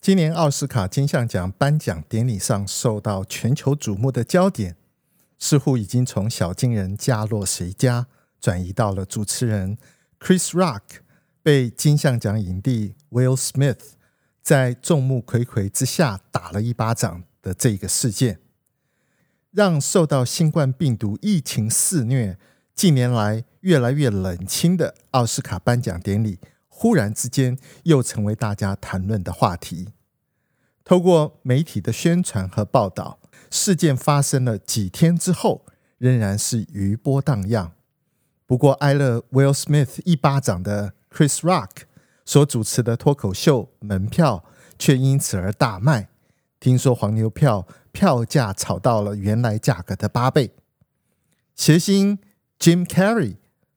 今年奥斯卡金像奖颁奖典礼上受到全球瞩目的焦点，似乎已经从小金人家落谁家，转移到了主持人。Chris Rock 被金像奖影帝 Will Smith 在众目睽睽之下打了一巴掌的这个事件，让受到新冠病毒疫情肆虐、近年来越来越冷清的奥斯卡颁奖典礼，忽然之间又成为大家谈论的话题。透过媒体的宣传和报道，事件发生了几天之后，仍然是余波荡漾。不过，挨了 Will Smith 一巴掌的 Chris Rock 所主持的脱口秀门票却因此而大卖。听说黄牛票票价炒到了原来价格的八倍。谐星 Jim Carrey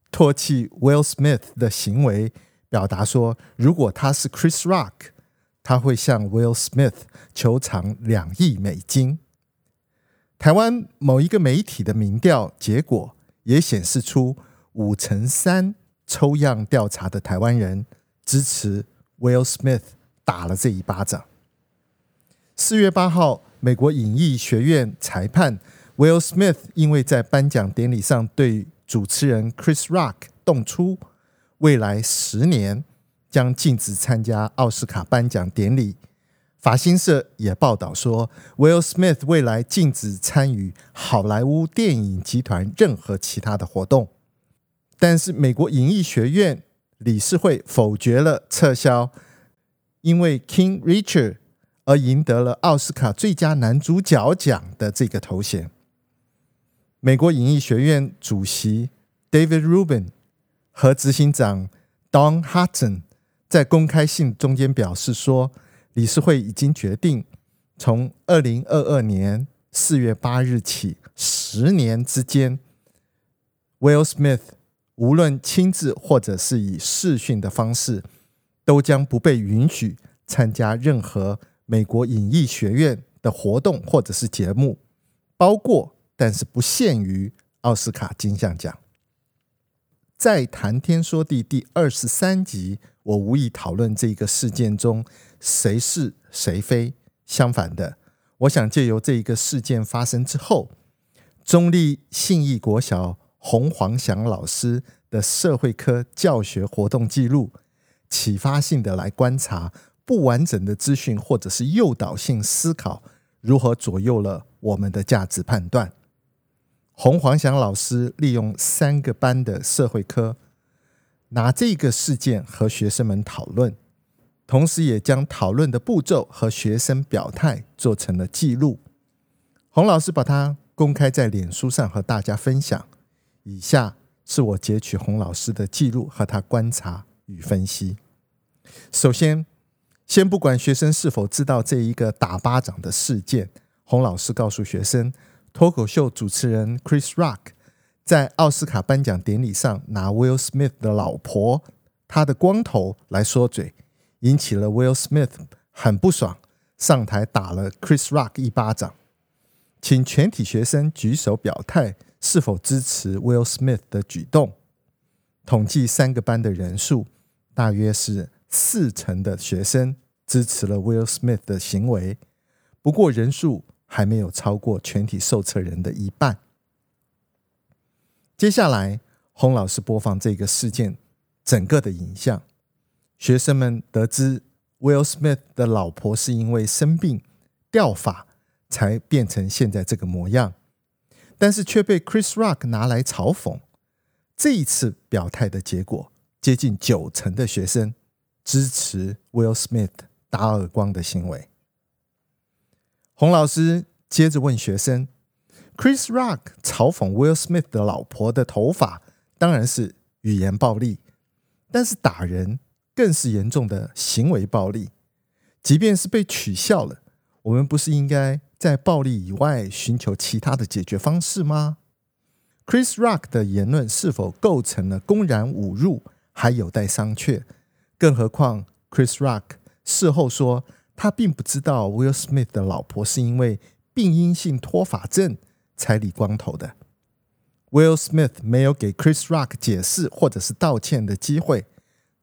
唾弃 Will Smith 的行为，表达说，如果他是 Chris Rock。他会向 Will Smith 求偿两亿美金。台湾某一个媒体的民调结果也显示出五成三抽样调查的台湾人支持 Will Smith 打了这一巴掌。四月八号，美国影艺学院裁判 Will Smith 因为在颁奖典礼上对主持人 Chris Rock 动粗，未来十年。将禁止参加奥斯卡颁奖典礼。法新社也报道说，Will Smith 未来禁止参与好莱坞电影集团任何其他的活动。但是，美国影艺学院理事会否决了撤销因为 King Richard 而赢得了奥斯卡最佳男主角奖的这个头衔。美国影艺学院主席 David Rubin 和执行长 Don Hutton 在公开信中间表示说，理事会已经决定，从二零二二年四月八日起十年之间，Will Smith 无论亲自或者是以视讯的方式，都将不被允许参加任何美国影艺学院的活动或者是节目，包括但是不限于奥斯卡金像奖。在谈天说地第二十三集，我无意讨论这个事件中谁是谁非。相反的，我想借由这一个事件发生之后，中立信义国小洪煌祥老师的社会科教学活动记录，启发性的来观察不完整的资讯或者是诱导性思考，如何左右了我们的价值判断。洪煌祥老师利用三个班的社会科，拿这个事件和学生们讨论，同时也将讨论的步骤和学生表态做成了记录。洪老师把它公开在脸书上和大家分享。以下是我截取洪老师的记录和他观察与分析。首先，先不管学生是否知道这一个打巴掌的事件，洪老师告诉学生。脱口秀主持人 Chris Rock 在奥斯卡颁奖典礼上拿 Will Smith 的老婆他的光头来说嘴，引起了 Will Smith 很不爽，上台打了 Chris Rock 一巴掌。请全体学生举手表态是否支持 Will Smith 的举动。统计三个班的人数，大约是四成的学生支持了 Will Smith 的行为，不过人数。还没有超过全体受测人的一半。接下来，洪老师播放这个事件整个的影像。学生们得知 Will Smith 的老婆是因为生病掉发才变成现在这个模样，但是却被 Chris Rock 拿来嘲讽。这一次表态的结果，接近九成的学生支持 Will Smith 打耳光的行为。洪老师接着问学生：“Chris Rock 嘲讽 Will Smith 的老婆的头发，当然是语言暴力，但是打人更是严重的行为暴力。即便是被取笑了，我们不是应该在暴力以外寻求其他的解决方式吗？Chris Rock 的言论是否构成了公然侮辱，还有待商榷。更何况，Chris Rock 事后说他并不知道 Will Smith 的老婆是因为病因性脱发症才理光头的。Will Smith 没有给 Chris Rock 解释或者是道歉的机会，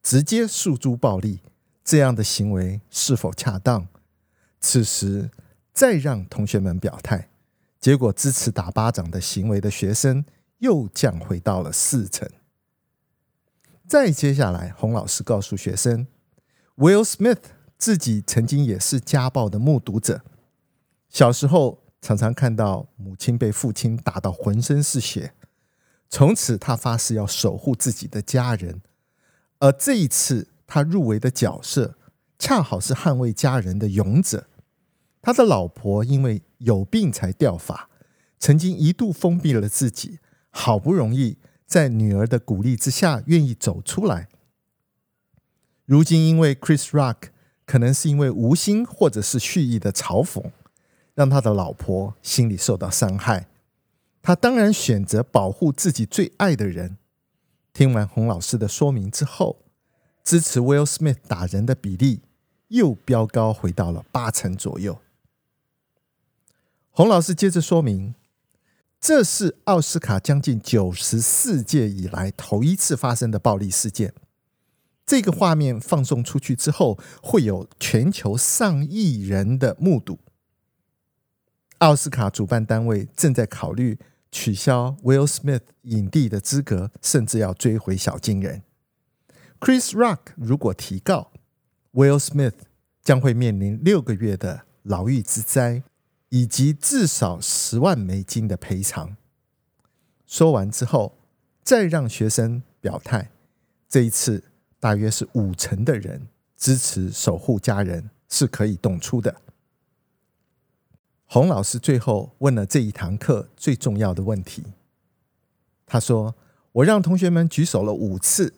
直接诉诸暴力，这样的行为是否恰当？此时再让同学们表态，结果支持打巴掌的行为的学生又降回到了四成。再接下来，洪老师告诉学生，Will Smith 自己曾经也是家暴的目睹者，小时候常常看到母亲被父亲打到浑身是血。从此，他发誓要守护自己的家人。而这一次，他入围的角色恰好是捍卫家人的勇者。他的老婆因为有病才掉发，曾经一度封闭了自己，好不容易在女儿的鼓励之下，愿意走出来。如今，因为 Chris Rock 可能是因为无心或者是蓄意的嘲讽，让他的老婆心里受到伤害。他当然选择保护自己最爱的人。听完洪老师的说明之后，支持 Will Smith 打人的比例又飙高，回到了八成左右。洪老师接着说明，这是奥斯卡将近九十四届以来头一次发生的暴力事件。这个画面放送出去之后，会有全球上亿人的目睹。奥斯卡主办单位正在考虑取消 Will Smith 影帝的资格，甚至要追回小金人。Chris Rock 如果提告，Will Smith 将会面临六个月的牢狱之灾，以及至少十万美金的赔偿。说完之后，再让学生表态。这一次，大约是五成的人支持守护家人是可以动粗的。洪老师最后问了这一堂课最重要的问题。他说：“我让同学们举手了五次，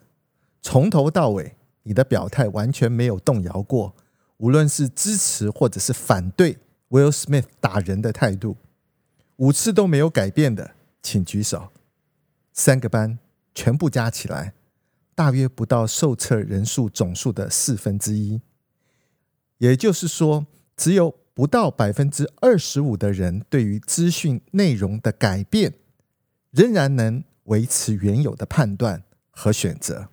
从头到尾，你的表态完全没有动摇过，无论是支持或者是反对 Will Smith 打人的态度，五次都没有改变的，请举手。三个班全部加起来，大约不到受测人数总数的四分之一，也就是说，只有。”不到百分之二十五的人对于资讯内容的改变，仍然能维持原有的判断和选择。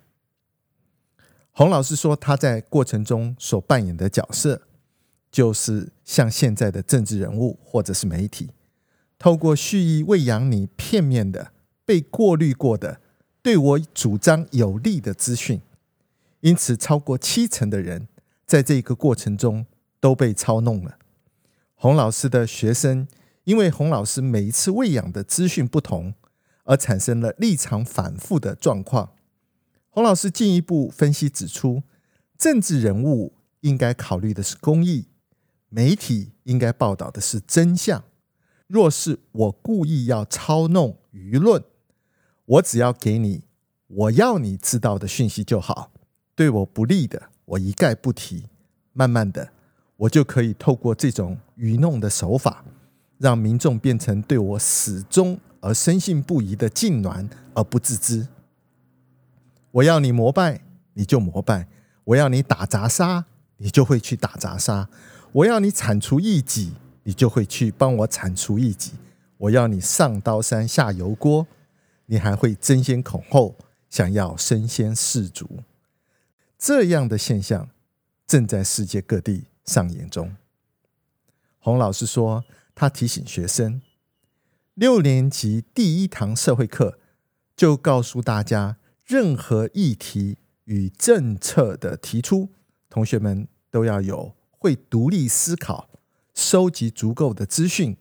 洪老师说，他在过程中所扮演的角色，就是像现在的政治人物或者是媒体，透过蓄意喂养你片面的、被过滤过的、对我主张有利的资讯，因此超过七成的人在这个过程中都被操弄了。洪老师的学生，因为洪老师每一次喂养的资讯不同，而产生了立场反复的状况。洪老师进一步分析指出，政治人物应该考虑的是公益，媒体应该报道的是真相。若是我故意要操弄舆论，我只要给你我要你知道的讯息就好，对我不利的，我一概不提。慢慢的。我就可以透过这种愚弄的手法，让民众变成对我始终而深信不疑的痉挛而不自知。我要你膜拜，你就膜拜；我要你打砸杀，你就会去打砸杀；我要你铲除异己，你就会去帮我铲除异己；我要你上刀山下油锅，你还会争先恐后想要身先士卒。这样的现象正在世界各地。上演中，洪老师说，他提醒学生，六年级第一堂社会课就告诉大家，任何议题与政策的提出，同学们都要有会独立思考、收集足够的资讯、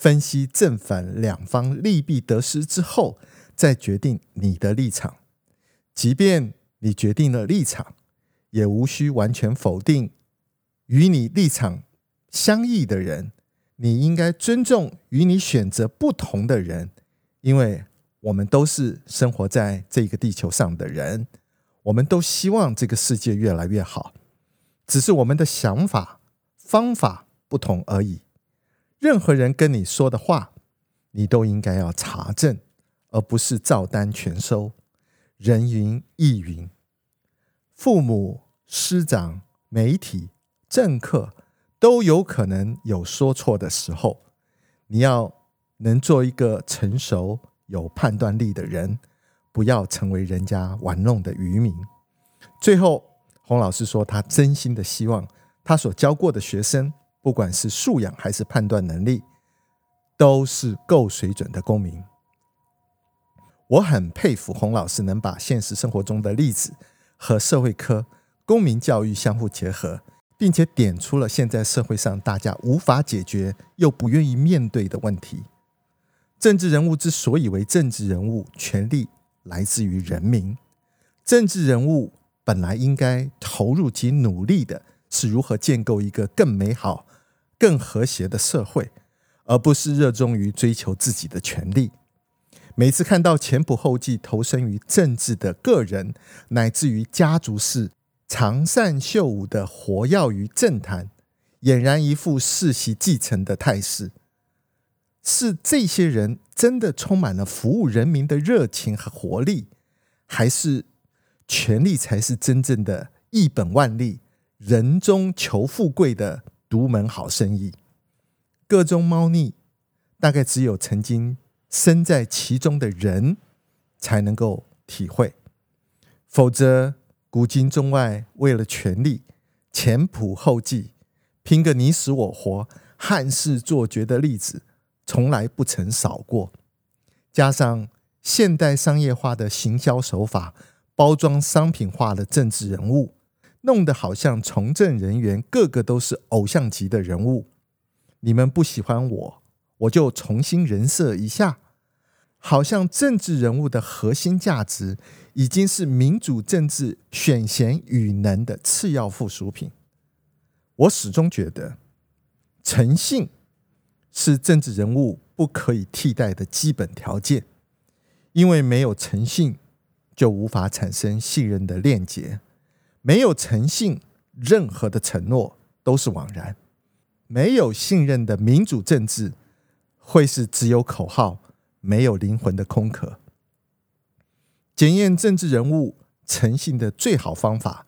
分析正反两方利弊得失之后，再决定你的立场。即便你决定了立场，也无需完全否定。与你立场相异的人，你应该尊重与你选择不同的人，因为我们都是生活在这个地球上的人，我们都希望这个世界越来越好，只是我们的想法、方法不同而已。任何人跟你说的话，你都应该要查证，而不是照单全收。人云亦云，父母、师长、媒体、政客都有可能有说错的时候。你要能做一个成熟、有判断力的人，不要成为人家玩弄的渔民。最后，洪老师说，他真心的希望他所教过的学生，不管是素养还是判断能力，都是够水准的公民。我很佩服洪老师能把现实生活中的例子和社会科、公民教育相互结合，并且点出了现在社会上大家无法解决又不愿意面对的问题。政治人物之所以为政治人物，权力来自于人民。政治人物本来应该投入及努力的是如何建构一个更美好、更和谐的社会，而不是热衷于追求自己的权利。每次看到前仆后继投身于政治的个人，乃至于家族式长扇绣舞的活跃于政坛，俨然一副世袭继承的态势，是这些人真的充满了服务人民的热情和活力，还是权力才是真正的一本万利、人中求富贵的独门好生意？个中猫腻，大概只有曾经。身在其中的人才能够体会，否则古今中外为了权力前仆后继、拼个你死我活、憾事做绝的例子从来不曾少过。加上现代商业化的行销手法，包装商品化的政治人物，弄得好像从政人员个个都是偶像级的人物。你们不喜欢我？我就重新人设一下，好像政治人物的核心价值已经是民主政治选贤与能的次要附属品。我始终觉得，诚信是政治人物不可以替代的基本条件，因为没有诚信，就无法产生信任的链接；没有诚信，任何的承诺都是枉然；没有信任的民主政治。会是只有口号没有灵魂的空壳。检验政治人物诚信的最好方法，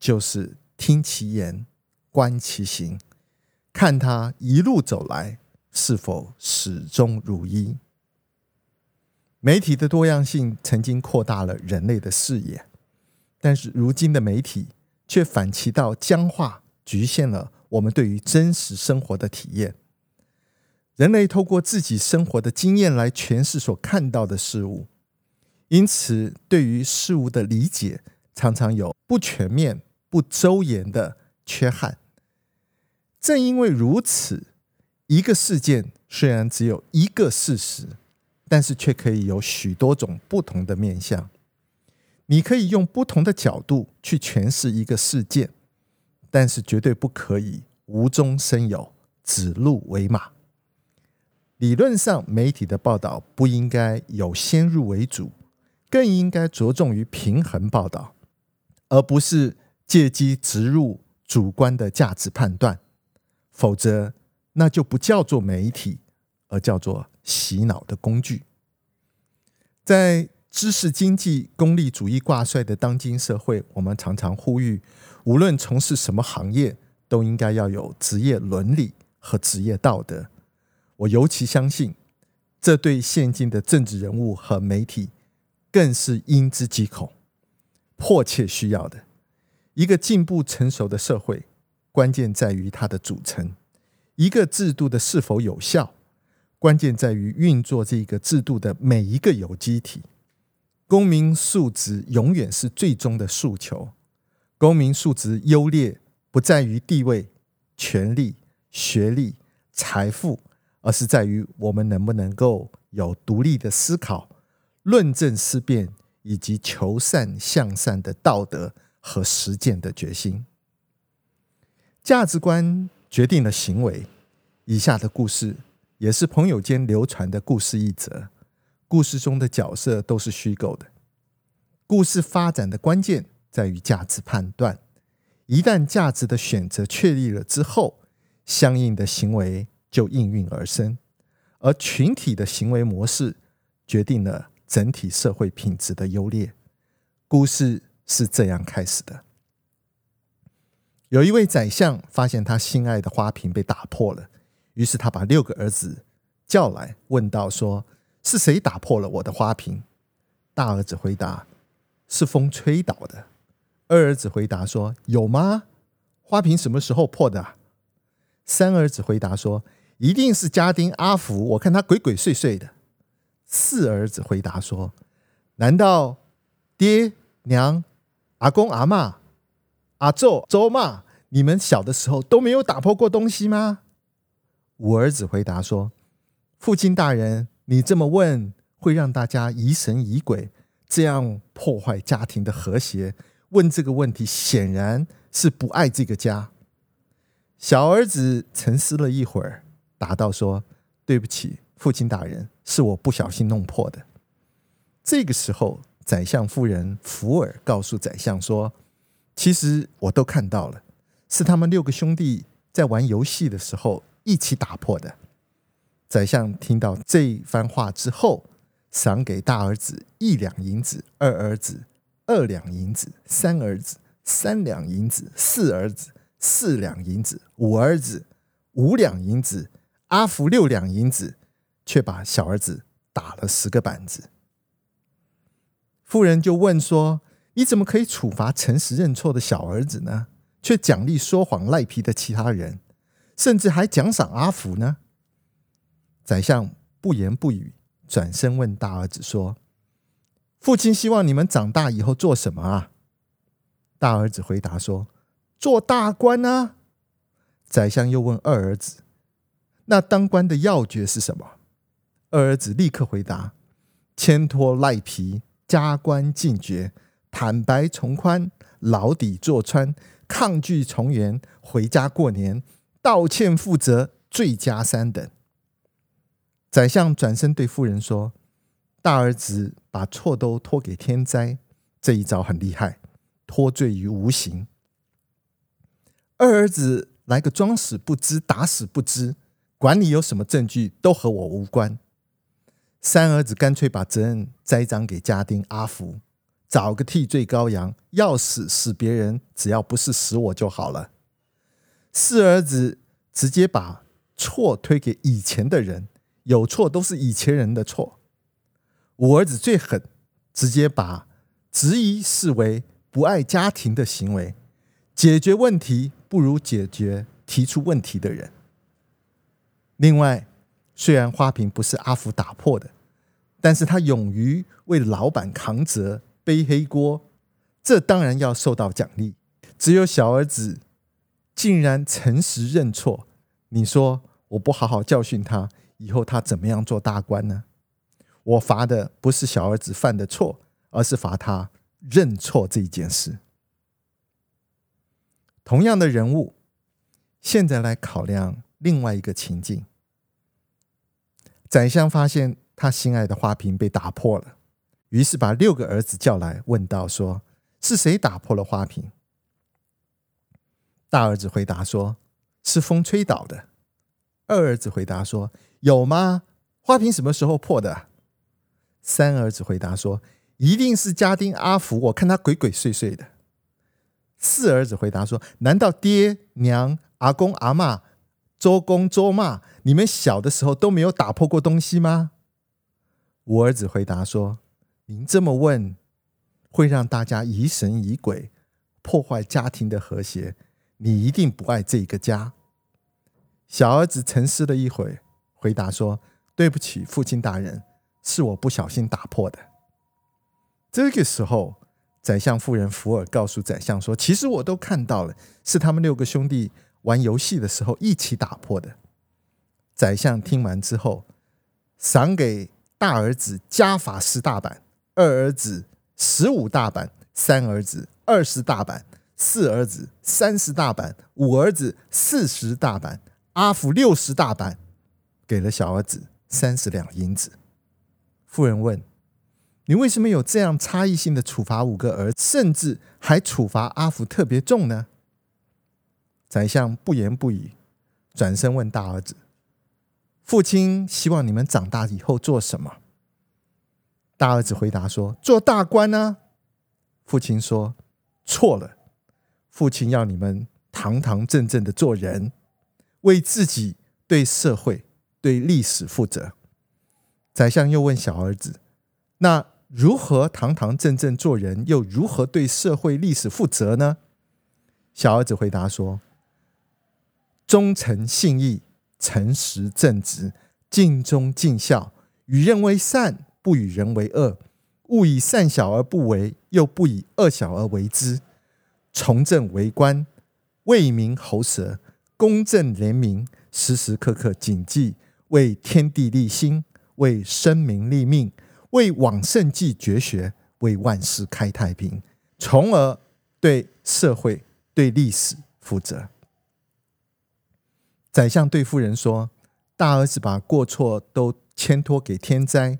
就是听其言，观其行，看他一路走来是否始终如一。媒体的多样性曾经扩大了人类的视野，但是如今的媒体却反其道僵化，局限了我们对于真实生活的体验。人类透过自己生活的经验来诠释所看到的事物，因此对于事物的理解常常有不全面、不周延的缺憾。正因为如此，一个事件虽然只有一个事实，但是却可以有许多种不同的面向。你可以用不同的角度去诠释一个事件，但是绝对不可以无中生有、指鹿为马。理论上，媒体的报道不应该有先入为主，更应该着重于平衡报道，而不是借机植入主观的价值判断。否则，那就不叫做媒体，而叫做洗脑的工具。在知识经济、功利主义挂帅的当今社会，我们常常呼吁，无论从事什么行业，都应该要有职业伦理和职业道德。我尤其相信，这对现今的政治人物和媒体更是应之即恐、迫切需要的。一个进步成熟的社会，关键在于它的组成；一个制度的是否有效，关键在于运作这个制度的每一个有机体。公民素质永远是最终的诉求。公民素质优劣不在于地位、权力、学历、财富。而是在于我们能不能够有独立的思考、论证思辨，以及求善向善的道德和实践的决心。价值观决定了行为。以下的故事也是朋友间流传的故事一则。故事中的角色都是虚构的。故事发展的关键在于价值判断。一旦价值的选择确立了之后，相应的行为就应运而生，而群体的行为模式决定了整体社会品质的优劣。故事是这样开始的：有一位宰相发现他心爱的花瓶被打破了，于是他把六个儿子叫来，问道：“说是谁打破了我的花瓶？”大儿子回答：“是风吹倒的。”二儿子回答说：“有吗？花瓶什么时候破的？”三儿子回答说：“一定是家丁阿福，我看他鬼鬼祟祟的。”四儿子回答说：“难道爹娘、阿公阿嬷、阿祖周妈，你们小的时候都没有打破过东西吗？”五儿子回答说：“父亲大人，你这么问会让大家疑神疑鬼，这样破坏家庭的和谐。”问这个问题显然是不爱这个家。小儿子沉思了一会儿，答道：“说对不起，父亲大人，是我不小心弄破的。”这个时候，宰相夫人福尔告诉宰相说：“其实我都看到了，是他们六个兄弟在玩游戏的时候一起打破的。”宰相听到这一番话之后，赏给大儿子一两银子，二儿子。二两银子，三儿子；三两银子，四儿子；四两银子，五儿子；五两银子，阿福六两银子，却把小儿子打了十个板子。妇人就问说：“你怎么可以处罚诚实认错的小儿子呢？却奖励说谎赖皮的其他人，甚至还奖赏阿福呢？”宰相不言不语，转身问大儿子说。父亲希望你们长大以后做什么啊？大儿子回答说：“做大官啊。”宰相又问二儿子：“那当官的要诀是什么？”二儿子立刻回答：“谦托赖皮，加官进爵，坦白从宽，牢底坐穿，抗拒从严，回家过年，道歉负责，罪加三等。”宰相转身对妇人说。大儿子把错都托给天灾，这一招很厉害，脱罪于无形。二儿子来个装死不知，打死不知，管你有什么证据，都和我无关。三儿子干脆把责任栽赃给家丁阿福，找个替罪羔羊，要死死别人，只要不是死我就好了。四儿子直接把错推给以前的人，有错都是以前人的错。我儿子最狠，直接把质疑视为不爱家庭的行为。解决问题不如解决提出问题的人。另外，虽然花瓶不是阿福打破的，但是他勇于为老板扛责、背黑锅，这当然要受到奖励。只有小儿子竟然诚实认错，你说我不好好教训他，以后他怎么样做大官呢？我罚的不是小儿子犯的错，而是罚他认错这一件事。同样的人物，现在来考量另外一个情境：宰相发现他心爱的花瓶被打破了，于是把六个儿子叫来，问道：“说是谁打破了花瓶？”大儿子回答说：“是风吹倒的。”二儿子回答说：“有吗？花瓶什么时候破的？”三儿子回答说：“一定是家丁阿福，我看他鬼鬼祟祟的。”四儿子回答说：“难道爹娘、阿公阿嬷、周公周妈，你们小的时候都没有打破过东西吗？”五儿子回答说：“您这么问，会让大家疑神疑鬼，破坏家庭的和谐。你一定不爱这个家。”小儿子沉思了一会，回答说：“对不起，父亲大人。”是我不小心打破的。这个时候，宰相夫人福尔告诉宰相说：“其实我都看到了，是他们六个兄弟玩游戏的时候一起打破的。”宰相听完之后，赏给大儿子加法十大板，二儿子十五大板，三儿子二十大板，四儿子三十大板，五儿子四十大板，阿福六十大板，给了小儿子三十两银子。妇人问：“你为什么有这样差异性的处罚五个儿，甚至还处罚阿福特别重呢？”宰相不言不语，转身问大儿子：“父亲希望你们长大以后做什么？”大儿子回答说：“做大官呢。”父亲说：“错了，父亲要你们堂堂正正的做人，为自己、对社会、对历史负责。”宰相又问小儿子：“那如何堂堂正正做人，又如何对社会历史负责呢？”小儿子回答说：“忠诚信义、诚实正直、尽忠尽孝，与人为善，不与人为恶。”勿以善小而不为，又不以恶小而为之。从政为官，为民喉舌，公正廉明，时时刻刻谨记为天地立心，为生民立命，为往圣继绝学，为万世开太平，从而对社会、对历史负责。宰相对夫人说：“大儿子把过错都牵托给天灾，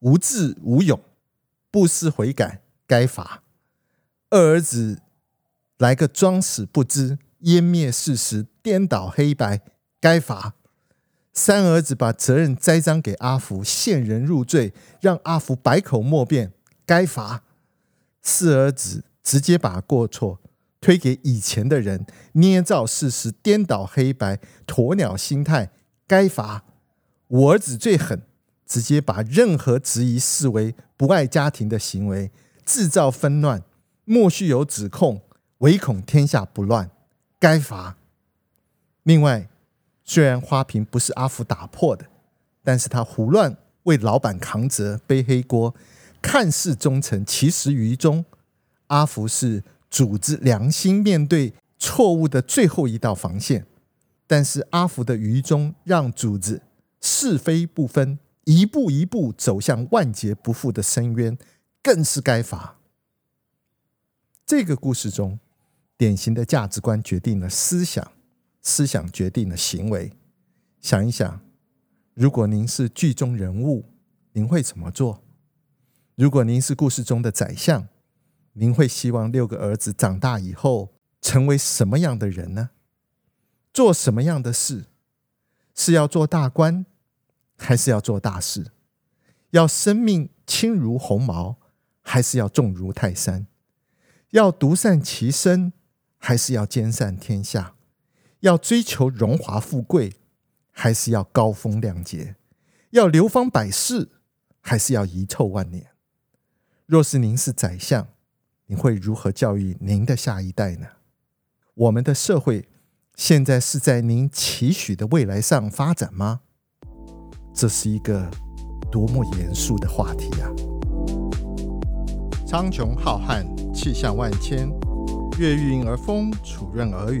无智无勇。”不思悔改，该罚；二儿子来个装死不知，湮灭事实，颠倒黑白，该罚；三儿子把责任栽赃给阿福，陷人入罪，让阿福百口莫辩，该罚；四儿子直接把过错推给以前的人，捏造事实，颠倒黑白，鸵鸟心态，该罚；五儿子最狠。直接把任何质疑视为不爱家庭的行为，制造纷乱，莫须有指控，唯恐天下不乱，该罚。另外，虽然花瓶不是阿福打破的，但是他胡乱为老板扛责背黑锅，看似忠诚，其实愚忠。阿福是组织良心面对错误的最后一道防线，但是阿福的愚忠让组织是非不分。一步一步走向万劫不复的深渊，更是该罚。这个故事中，典型的价值观决定了思想，思想决定了行为。想一想，如果您是剧中人物，您会怎么做？如果您是故事中的宰相，您会希望六个儿子长大以后成为什么样的人呢？做什么样的事？是要做大官？还是要做大事，要生命轻如鸿毛，还是要重如泰山？要独善其身，还是要兼善天下？要追求荣华富贵，还是要高风亮节？要流芳百世，还是要遗臭万年？若是您是宰相，您会如何教育您的下一代呢？我们的社会现在是在您期许的未来上发展吗？这是一个多么严肃的话题啊！苍穹浩瀚，气象万千，月晕而风，础润而雨，